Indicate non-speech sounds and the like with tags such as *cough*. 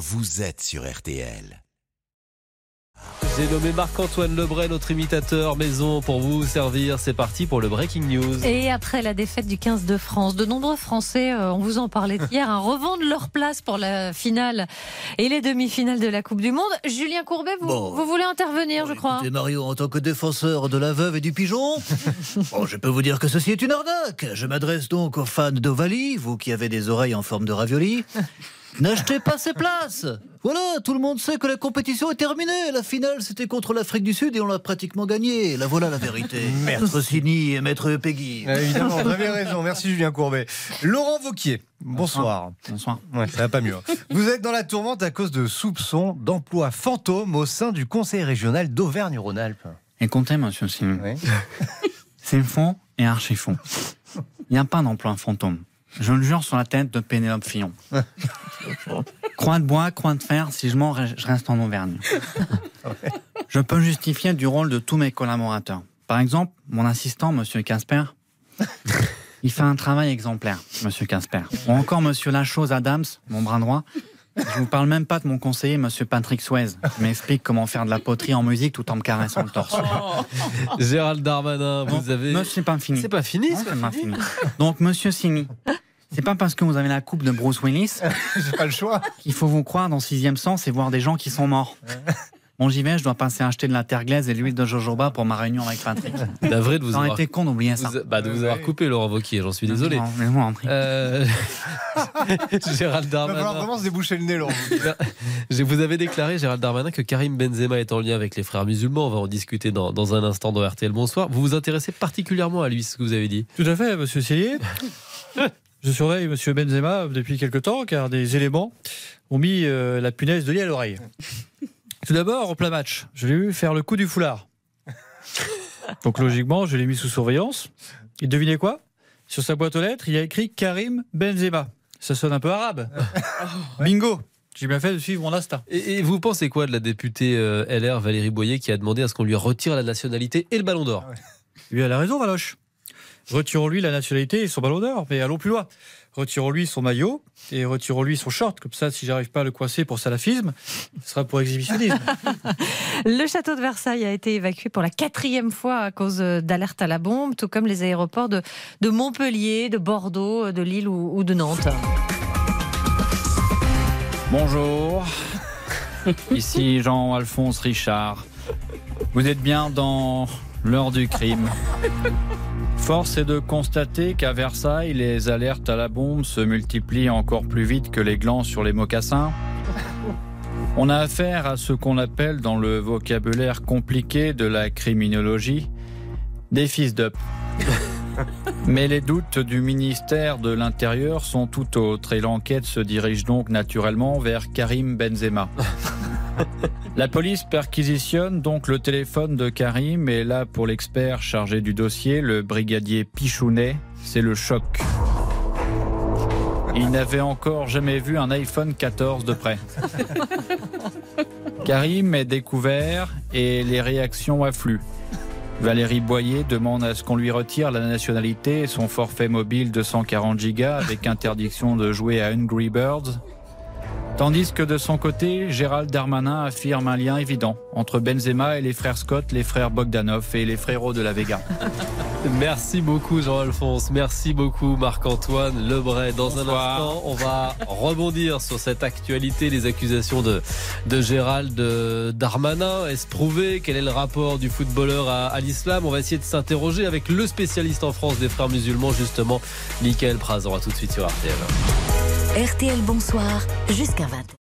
vous êtes sur RTL. J'ai nommé Marc-Antoine Lebray, notre imitateur maison, pour vous servir. C'est parti pour le Breaking News. Et après la défaite du 15 de France, de nombreux Français, euh, on vous en parlait hier, hein, revendent leur place pour la finale et les demi-finales de la Coupe du Monde. Julien Courbet, vous, Bon. vous voulez intervenir, je crois. Écoutez, Mario, en tant que défenseur de la veuve et du pigeon, *laughs* bon, je peux vous dire que ceci est une arnaque. Je m'adresse donc aux fans d'Ovalie, vous qui avez des oreilles en forme de ravioli. N'achetez pas ces places Voilà, tout le monde sait que la compétition est terminée. La finale, c'était contre l'Afrique du Sud et on l'a pratiquement gagnée. Là, voilà la vérité. *laughs* Maître Sini et Maître Peggy. Ah, Évidemment, vous avez raison. Merci Julien Courbet. Laurent Vauquier, bonsoir. Bonsoir. Ouais, ça va pas mieux. hein. Vous êtes dans la tourmente à cause de soupçons d'emploi fantôme au sein du Conseil régional d'Auvergne-Rhône-Alpes. Écoutez, monsieur Simon, Oui. c'est fond et archi fond. Il n'y a pas d'emploi fantôme. Je le jure sur la tête de Pénélope Fillon. *laughs* croix de bois, croix de fer, si je mens, je reste en Auvergne. *laughs* Je peux justifier du rôle de tous mes collaborateurs. Par exemple, mon assistant, monsieur Casper, *laughs* il fait un travail exemplaire, monsieur Casper. Ou encore monsieur Lachose Adams, mon bras droit. Je vous parle même pas de mon conseiller, monsieur Patrick Suez, qui m'explique comment faire de la poterie en musique tout en me caressant le torse. Gérald Darmanin, vous avez. non, c'est pas fini. C'est pas fini, Non, c'est pas pas fini. fini. Donc, monsieur Simi, c'est pas parce que vous avez la coupe de Bruce Willis *laughs* J'ai pas le choix. qu'il faut vous croire dans Sixième Sens et voir des gens qui sont morts. Bon, j'y vais, je dois passer acheter de la terre glaise et de l'huile de jojoba pour ma réunion avec Patrick. *laughs* De vous avoir, été con d'oublier ça. vous- bah, de vous avoir coupé, Laurent Wauquiez, j'en suis désolé. Non, mais moi, en prie. Euh, *laughs* Gérald Il va falloir Darmanin. vraiment se déboucher le nez, Laurent. Je vous avais déclaré, Gérald Darmanin, que Karim Benzema est en lien avec les frères musulmans. On va en discuter dans, dans un instant dans RTL. Bonsoir. Vous vous intéressez particulièrement à lui, ce que vous avez dit. Tout à fait, monsieur Cellier. *laughs* Je surveille monsieur Benzema depuis quelque temps car des éléments ont mis euh, la punaise de lit à l'oreille. Tout d'abord, en plein match, je l'ai vu faire le coup du foulard. *laughs* Donc logiquement, je l'ai mis sous surveillance. Et devinez quoi? Sur sa boîte aux lettres, il y a écrit Karim Benzema. Ça sonne un peu arabe. *laughs* Bingo J'ai bien fait de suivre mon instinct. Et, et vous pensez quoi de la députée euh, LR Valérie Boyer qui a demandé à ce qu'on lui retire la nationalité et le ballon d'or? Lui, elle a raison, Valoche. Retirons-lui la nationalité et son ballon d'or, mais allons plus loin. Retirons-lui son maillot et retirons-lui son short. Comme ça, si j'arrive pas à le coincer pour salafisme, ce sera pour exhibitionnisme. *laughs* Le château de Versailles a été évacué pour la quatrième fois à cause d'alerte à la bombe, tout comme les aéroports de, de Montpellier, de Bordeaux, de Lille ou, ou de Nantes. Bonjour. *laughs* Ici Jean-Alphonse Richard. Vous êtes bien dans l'heure du crime. Force est de constater qu'à Versailles, les alertes à la bombe se multiplient encore plus vite que les glands sur les mocassins. On a affaire à ce qu'on appelle dans le vocabulaire compliqué de la criminologie des fils d'up. *laughs* Mais les doutes du ministère de l'Intérieur sont tout autres et l'enquête se dirige donc naturellement vers Karim Benzema. *laughs* La police perquisitionne donc le téléphone de Karim et là pour l'expert chargé du dossier, le brigadier Pichounet, c'est le choc. Il n'avait encore jamais vu un iPhone 14 de près. Karim est découvert et les réactions affluent. Valérie Boyer demande à ce qu'on lui retire la nationalité et son forfait mobile de 140 gigas avec interdiction de jouer à Angry Birds. Tandis que de son côté, Gérald Darmanin affirme un lien évident entre Benzema et les frères Scott, les frères Bogdanov et les frérots de la Vega. *laughs* Merci beaucoup Jean-Alphonse, merci beaucoup Marc-Antoine Lebray. Dans un instant, on va rebondir sur cette actualité, les accusations de, de Gérald euh, Darmanin. Est-ce prouvé? Quel est le rapport du footballeur à, à l'islam? On va essayer de s'interroger avec le spécialiste en France des frères musulmans, justement, Michael Prazan. À tout de suite sur RTL. RTL Bonsoir jusqu'à 20h.